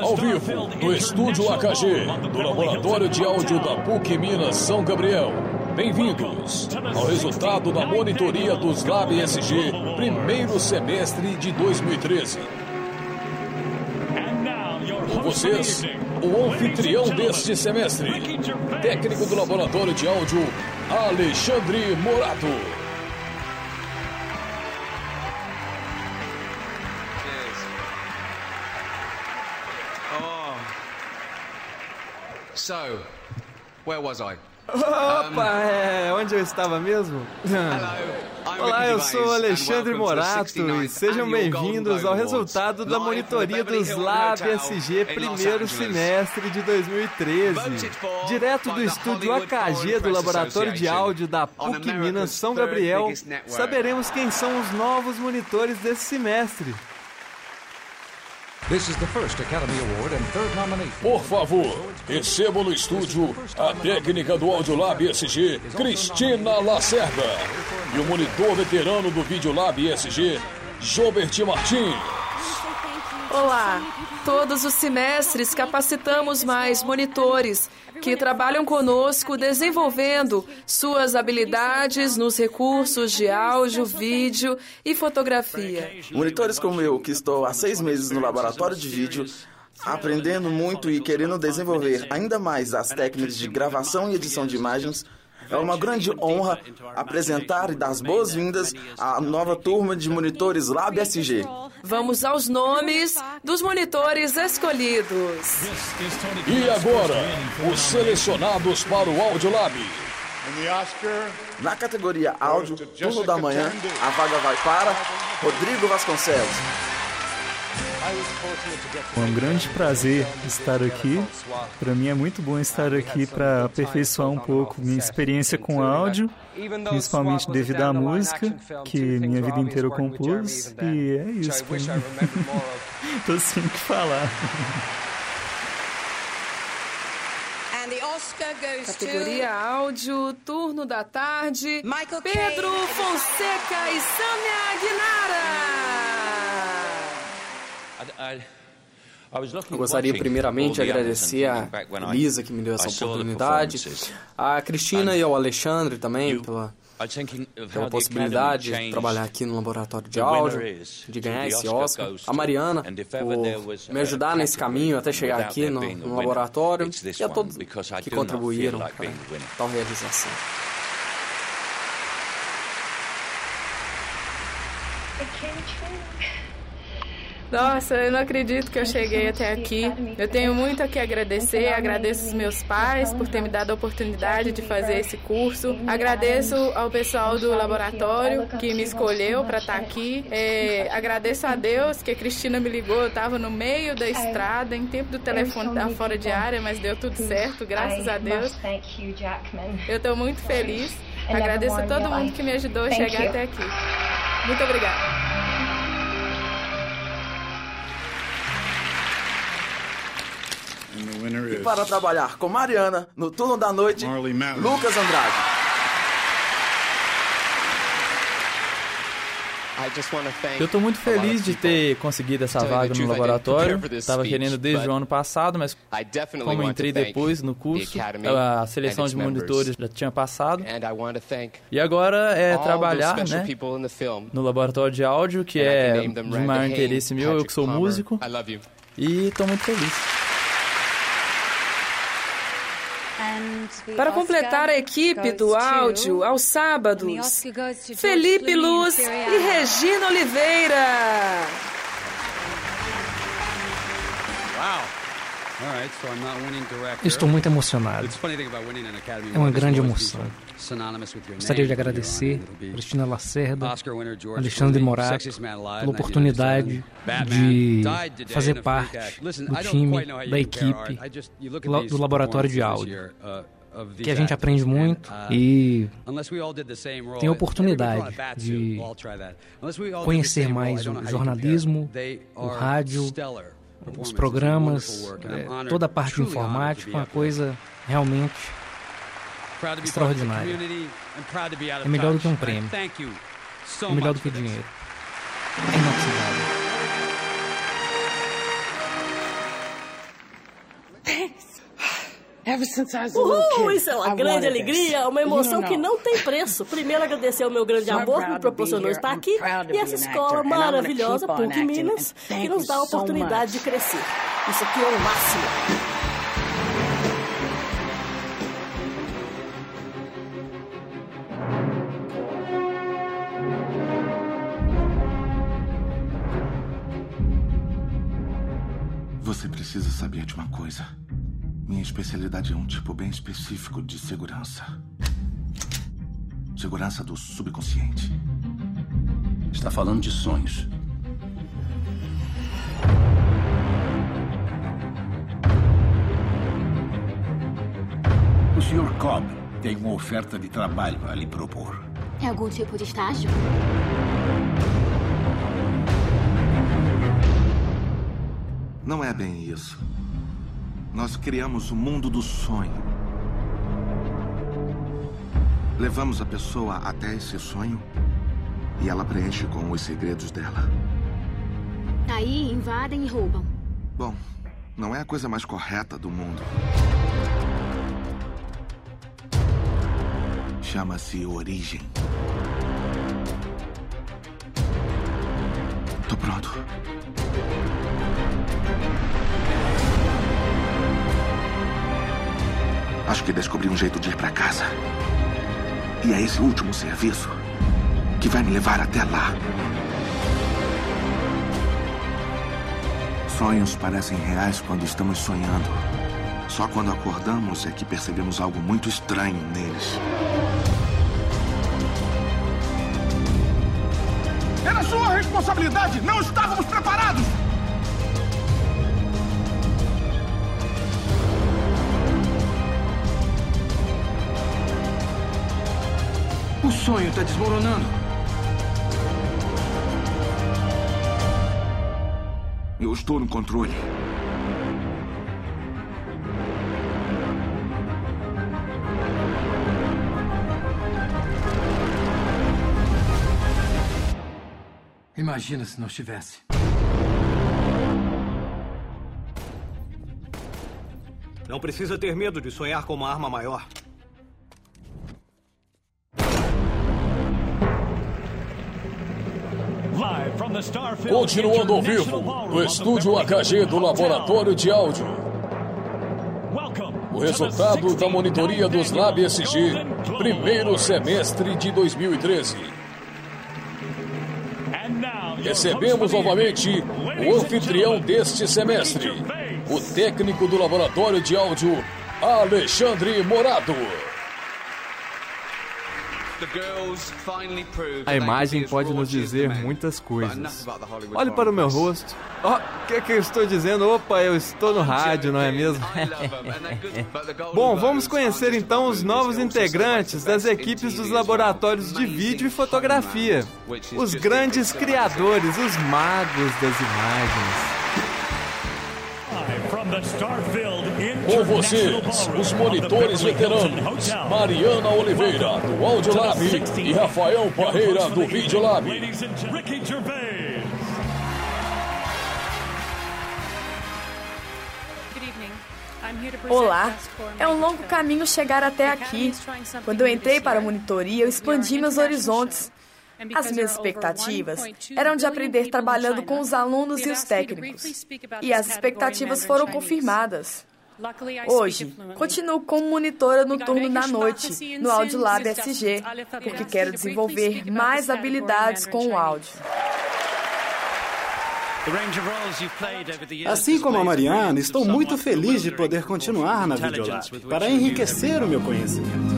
Ao vivo, no estúdio AKG, do Laboratório de Áudio da PUC Minas São Gabriel. Bem-vindos ao resultado da monitoria dos Lab SG, primeiro semestre de 2013. Com vocês, o anfitrião deste semestre, técnico do Laboratório de Áudio, Alexandre Morato. So, where was I? Opa, é, onde eu estava mesmo? Olá, eu sou Alexandre Morato e sejam bem-vindos ao resultado da monitoria dos Lab SG primeiro semestre de 2013. Direto do estúdio AKG do Laboratório de Áudio da PUC Minas São Gabriel, saberemos quem são os novos monitores desse semestre. Por favor, recebam no estúdio a técnica do Audiolab SG, Cristina Lacerda, e o monitor veterano do Videolab SG, Jobert Martins. Olá! Todos os semestres capacitamos mais monitores que trabalham conosco desenvolvendo suas habilidades nos recursos de áudio, vídeo e fotografia. Monitores como eu, que estou há seis meses no laboratório de vídeo, aprendendo muito e querendo desenvolver ainda mais as técnicas de gravação e edição de imagens, é uma grande honra apresentar e dar as boas-vindas à nova turma de monitores Lab SG. Vamos aos nomes dos monitores escolhidos. E agora, os selecionados para o Audiolab. Na categoria áudio, turno da manhã, a vaga vai para Rodrigo Vasconcelos. É um grande prazer estar aqui. Para mim é muito bom estar aqui para aperfeiçoar um pouco minha experiência com áudio, principalmente devido à música, que minha vida inteira eu compus. E é isso. Tô sem o que falar. Categoria áudio, turno da tarde, Pedro Fonseca e Samia Aguinara. Eu gostaria primeiramente de agradecer a Lisa que me deu essa oportunidade, a Cristina e ao Alexandre também pela, pela possibilidade de trabalhar aqui no laboratório de áudio, de ganhar esse Oscar, a Mariana por me ajudar nesse caminho até chegar aqui no, no laboratório e a todos que contribuíram para tal realização. Nossa, eu não acredito que eu cheguei até aqui. Eu tenho muito a que agradecer. Agradeço os meus pais por ter me dado a oportunidade de fazer esse curso. Agradeço ao pessoal do laboratório que me escolheu para estar aqui. É, agradeço a Deus que a Cristina me ligou. Eu estava no meio da estrada, em tempo do telefone estar fora de área, mas deu tudo certo, graças a Deus. Eu estou muito feliz. Agradeço a todo mundo que me ajudou a chegar até aqui. Muito obrigada. E para trabalhar com Mariana, no turno da noite, Lucas Andrade. Eu estou muito feliz de ter conseguido essa vaga no laboratório. Estava querendo desde o ano passado, mas como entrei depois no curso, a seleção de monitores já tinha passado. E agora é trabalhar né, no laboratório de áudio, que é de maior interesse meu, eu que sou músico. E estou muito feliz. Para completar a equipe do áudio aos sábados, Felipe Luz e Regina Oliveira. Estou muito emocionado. É uma grande emoção. Gostaria de agradecer Cristina Lacerda, Alexandre Morato, pela oportunidade de fazer parte do time, da equipe, do laboratório de áudio que a gente aprende muito e tem a oportunidade de conhecer mais o jornalismo, o rádio, os programas, é, toda a parte informática, uma coisa realmente extraordinária. É melhor do que um prêmio. É melhor do que dinheiro. É inoxidável. Uhul, isso é uma grande alegria, uma emoção que não tem preço. Primeiro agradecer ao meu grande amor que me proporcionou estar aqui e essa escola maravilhosa, PUC Minas, que nos dá a oportunidade de crescer. Isso aqui é o máximo. Minha especialidade é um tipo bem específico de segurança. Segurança do subconsciente. Está falando de sonhos. O Sr. Cobb tem uma oferta de trabalho a lhe propor. É algum tipo de estágio? Não é bem isso. Nós criamos o mundo do sonho. Levamos a pessoa até esse sonho e ela preenche com os segredos dela. Aí invadem e roubam. Bom, não é a coisa mais correta do mundo. Chama-se origem. Tô pronto. Acho que descobri um jeito de ir para casa. E é esse último serviço que vai me levar até lá. Sonhos parecem reais quando estamos sonhando. Só quando acordamos é que percebemos algo muito estranho neles. Era sua responsabilidade! Não estávamos preparados! Sonho está desmoronando. Eu estou no controle. Imagina se não estivesse. Não precisa ter medo de sonhar com uma arma maior. Continuando ao vivo, no estúdio HG do Laboratório de Áudio. O resultado da monitoria dos Lab SG, primeiro semestre de 2013. Recebemos novamente o anfitrião deste semestre, o técnico do Laboratório de Áudio, Alexandre Morado. A imagem pode nos dizer muitas coisas. Olhe para o meu rosto. O oh, que, que eu estou dizendo? Opa, eu estou no rádio, não é mesmo? Bom, vamos conhecer então os novos integrantes das equipes dos laboratórios de vídeo e fotografia. Os grandes criadores, os magos das imagens. Com vocês, os monitores veteranos, Mariana Oliveira, do Audiolab, e Rafael Parreira, do Videolab. Olá, é um longo caminho chegar até aqui. Quando eu entrei para a monitoria, eu expandi meus horizontes. As minhas expectativas eram de aprender trabalhando com os alunos e os técnicos. E as expectativas foram confirmadas. Hoje, continuo como monitora no turno da noite, no Audiolab SG, porque quero desenvolver mais habilidades com o áudio. Assim como a Mariana, estou muito feliz de poder continuar na Videolab para enriquecer o meu conhecimento.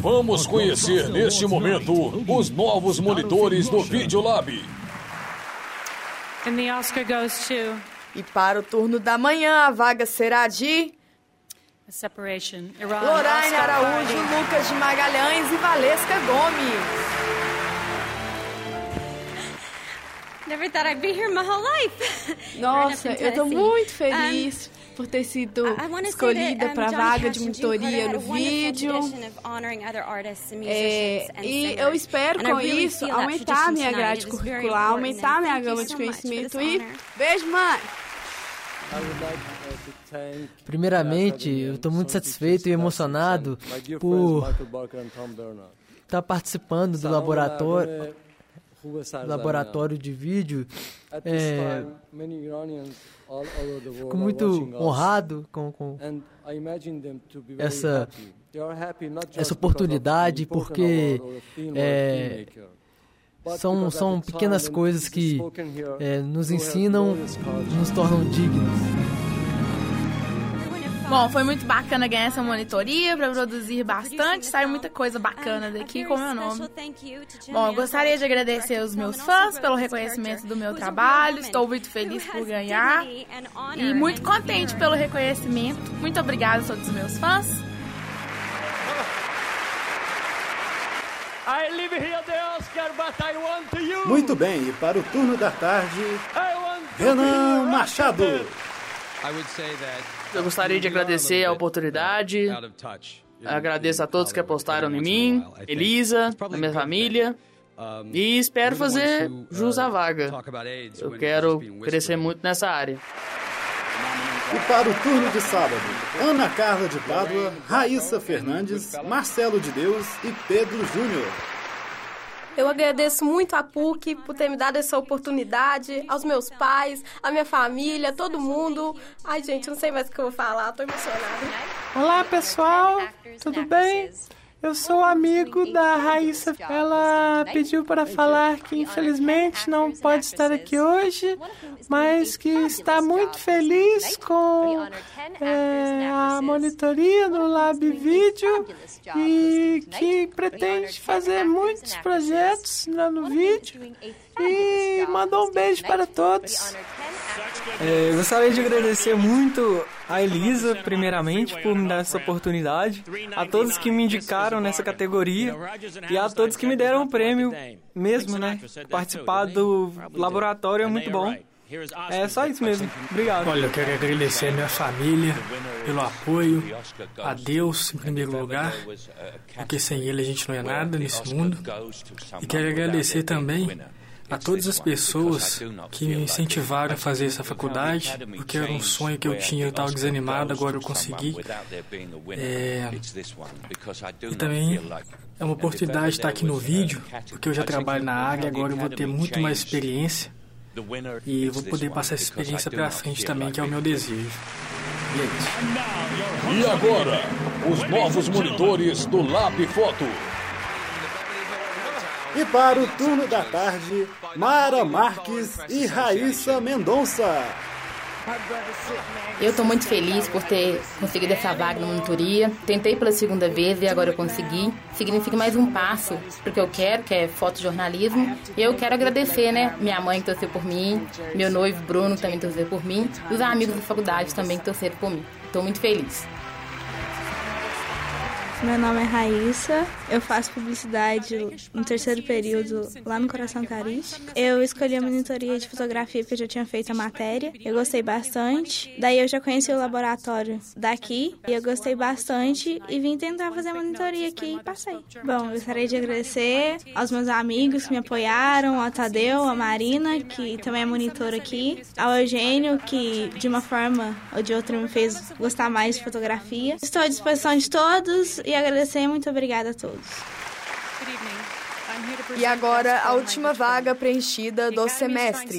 Vamos conhecer neste momento os novos monitores do Videolab. E para o turno da manhã, a vaga será de Lorraine Araújo, Lucas de Magalhães e Valesca Gomes. Nossa, eu estou muito feliz por ter sido escolhida para a vaga de monitoria no vídeo. É, e eu espero com isso aumentar minha grade curricular, aumentar minha gama de conhecimento. E beijo, mãe! Primeiramente, eu estou muito satisfeito e emocionado por estar participando do laboratório, laboratório de vídeo. É, fico muito honrado com, com essa, essa oportunidade, porque é, são, são pequenas coisas que é, nos ensinam, nos tornam dignos. Bom, foi muito bacana ganhar essa monitoria para produzir bastante, saiu muita coisa bacana daqui com o meu nome. Bom, eu gostaria de agradecer aos meus fãs pelo reconhecimento do meu trabalho, estou muito feliz por ganhar e muito contente pelo reconhecimento. Muito obrigada a todos os meus fãs. Muito bem, e para o turno da tarde, Renan Machado. Eu gostaria de agradecer a oportunidade. Agradeço a todos que apostaram em mim, Elisa, a minha família. E espero fazer jus à vaga. Eu quero crescer muito nessa área. E para o turno de sábado, Ana Carla de Pádua, Raíssa Fernandes, Marcelo de Deus e Pedro Júnior. Eu agradeço muito a PUC por ter me dado essa oportunidade, aos meus pais, à minha família, todo mundo. Ai, gente, não sei mais o que eu vou falar, tô emocionada. Olá, pessoal, tudo bem? Eu sou amigo da Raíssa. Ela pediu para falar que infelizmente não pode estar aqui hoje, mas que está muito feliz com é, a monitoria do Lab Vídeo e que pretende fazer muitos projetos lá no vídeo e mandou um beijo para todos. É, gostaria de agradecer muito a Elisa, primeiramente, por me dar essa oportunidade, a todos que me indicaram nessa categoria e a todos que me deram o prêmio mesmo, né? Participar do laboratório é muito bom. É só isso mesmo. Obrigado. Olha, eu quero agradecer a minha família pelo apoio, a Deus em primeiro lugar, porque sem Ele a gente não é nada nesse mundo. E quero agradecer também a todas as pessoas que me incentivaram a fazer essa faculdade, porque era um sonho que eu tinha, eu estava desanimado, agora eu consegui. É, e também é uma oportunidade de estar aqui no vídeo, porque eu já trabalho na área, agora eu vou ter muito mais experiência e vou poder passar essa experiência para frente também, que é o meu desejo. E é agora, os novos monitores do Lab Foto. E para o turno da tarde, Mara Marques e Raíssa Mendonça. Eu estou muito feliz por ter conseguido essa vaga na monitoria. Tentei pela segunda vez e agora eu consegui. Significa mais um passo para o que eu quero, que é fotojornalismo. E eu quero agradecer, né? Minha mãe que torceu por mim, meu noivo Bruno também torceu por mim, e os amigos da faculdade também que torceram por mim. Estou muito feliz. Meu nome é Raíssa, eu faço publicidade no terceiro período lá no Coração Carístico. Eu escolhi a monitoria de fotografia porque eu já tinha feito a matéria, eu gostei bastante. Daí eu já conheci o laboratório daqui e eu gostei bastante e vim tentar fazer a monitoria aqui e passei. Bom, gostaria de agradecer aos meus amigos que me apoiaram, ao Tadeu, a Marina, que também é monitora aqui, ao Eugênio, que de uma forma ou de outra me fez gostar mais de fotografia. Estou à disposição de todos e agradecer. Muito obrigada a todos. E agora a última vaga preenchida do semestre.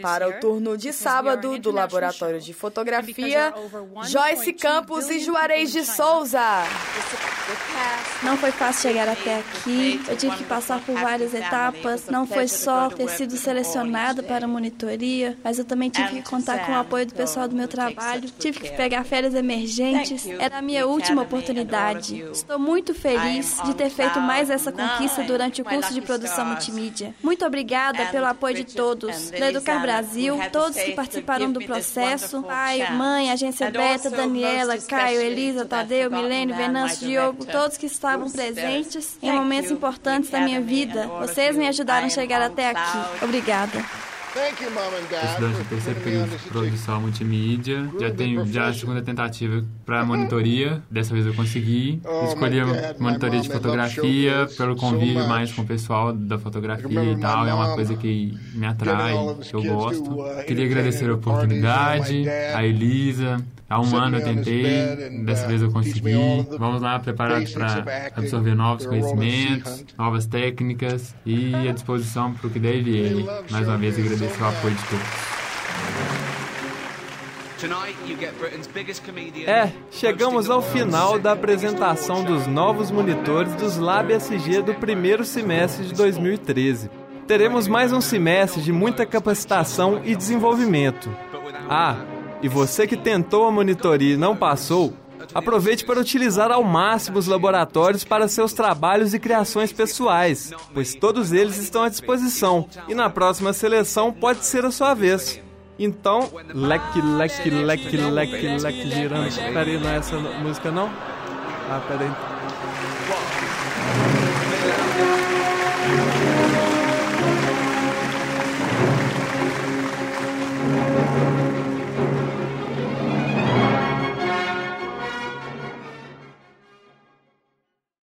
Para o turno de sábado do Laboratório de Fotografia, Joyce Campos e Juarez de Souza. Não foi fácil chegar até aqui. Eu tive que passar por várias etapas. Não foi só ter sido selecionada para a monitoria, mas eu também tive que contar com o apoio do pessoal do meu trabalho. Tive que pegar férias emergentes. Era a minha última oportunidade. Estou muito feliz de ter feito mais essa conquista durante o curso de produção multimídia. Muito obrigada pelo apoio de todos, da Educar Brasil, todos que participaram do processo, pai, mãe, agência Beta, Daniela, Caio, Elisa, Tadeu, Milênio, Venâncio, Diogo, todos que estavam presentes em momentos importantes da minha vida. Vocês me ajudaram a chegar até aqui. Obrigada. Estudante do terceiro período de produção multimídia. Já tenho já a segunda tentativa para monitoria. Dessa vez eu consegui. Oh, Escolhi a monitoria de fotografia pelo convívio mais com o pessoal da fotografia e tal. É uma coisa que me atrai, que eu gosto. Uh, Queria agradecer a oportunidade, a Elisa, Há um ano eu tentei, dessa vez eu consegui. Vamos lá, preparados para absorver novos conhecimentos, novas técnicas e à disposição para o que deve ele. Mais uma vez agradeço o apoio de todos. É, chegamos ao final da apresentação dos novos monitores dos Lab SG do primeiro semestre de 2013. Teremos mais um semestre de muita capacitação e desenvolvimento. Ah, e você que tentou a monitoria e não passou, aproveite para utilizar ao máximo os laboratórios para seus trabalhos e criações pessoais, pois todos eles estão à disposição e na próxima seleção pode ser a sua vez. Então, leque, leque, leque, leque, leque, girando. Peraí, não é essa música não? Ah, peraí.